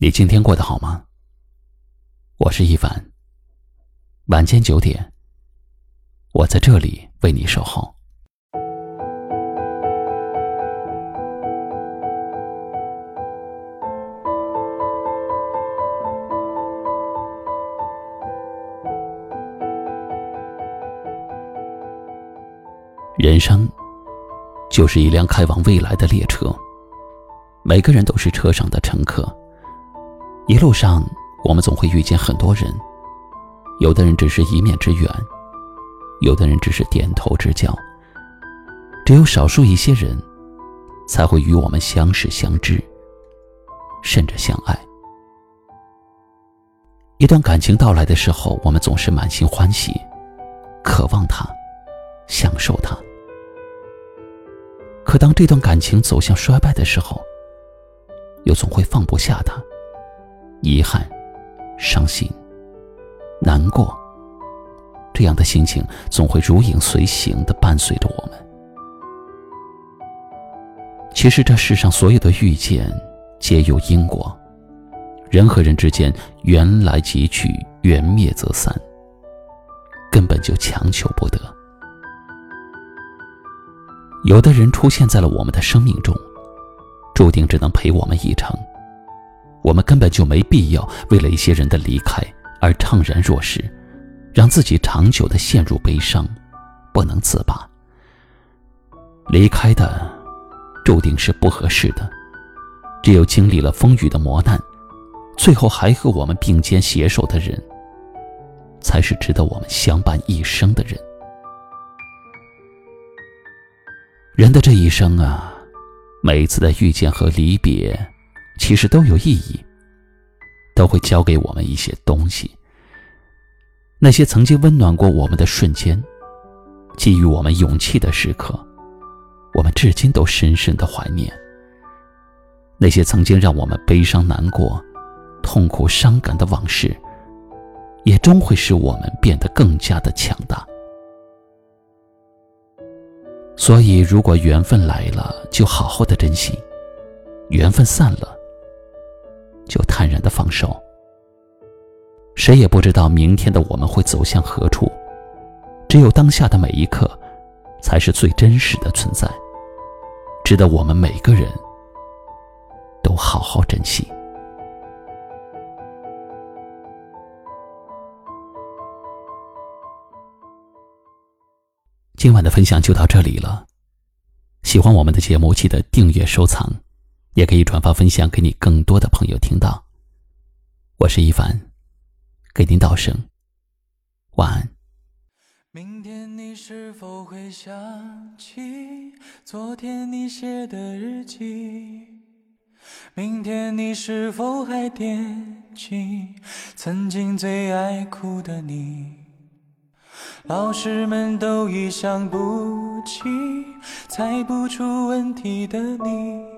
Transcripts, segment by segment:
你今天过得好吗？我是一凡。晚间九点，我在这里为你守候。人生就是一辆开往未来的列车，每个人都是车上的乘客。一路上，我们总会遇见很多人，有的人只是一面之缘，有的人只是点头之交，只有少数一些人，才会与我们相识相知，甚至相爱。一段感情到来的时候，我们总是满心欢喜，渴望它，享受它。可当这段感情走向衰败的时候，又总会放不下它。遗憾、伤心、难过，这样的心情总会如影随形的伴随着我们。其实，这世上所有的遇见皆有因果，人和人之间缘来即去，缘灭则散，根本就强求不得。有的人出现在了我们的生命中，注定只能陪我们一程。我们根本就没必要为了一些人的离开而怅然若失，让自己长久的陷入悲伤，不能自拔。离开的注定是不合适的，只有经历了风雨的磨难，最后还和我们并肩携手的人，才是值得我们相伴一生的人。人的这一生啊，每一次的遇见和离别。其实都有意义，都会教给我们一些东西。那些曾经温暖过我们的瞬间，给予我们勇气的时刻，我们至今都深深的怀念。那些曾经让我们悲伤难过、痛苦伤感的往事，也终会使我们变得更加的强大。所以，如果缘分来了，就好好的珍惜；缘分散了，就坦然的放手。谁也不知道明天的我们会走向何处，只有当下的每一刻，才是最真实的存在，值得我们每个人都好好珍惜。今晚的分享就到这里了，喜欢我们的节目，记得订阅收藏。也可以转发分享给你更多的朋友听到。我是一凡，给您道声晚安。明天你是否会想起昨天你写的日记？明天你是否还惦记曾经最爱哭的你？老师们都已想不起猜不出问题的你。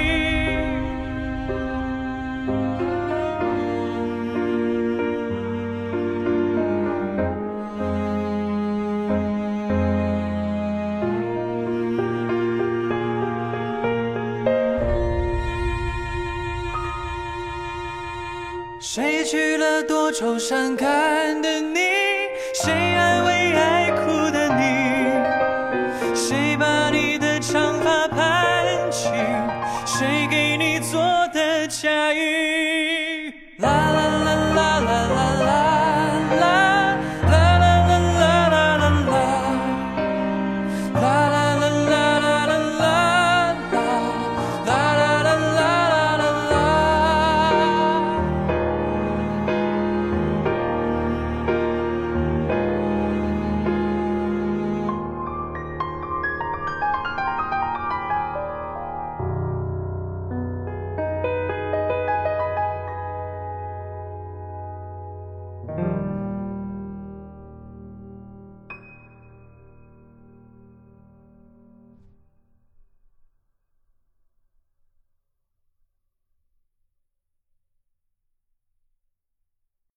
多愁善感的？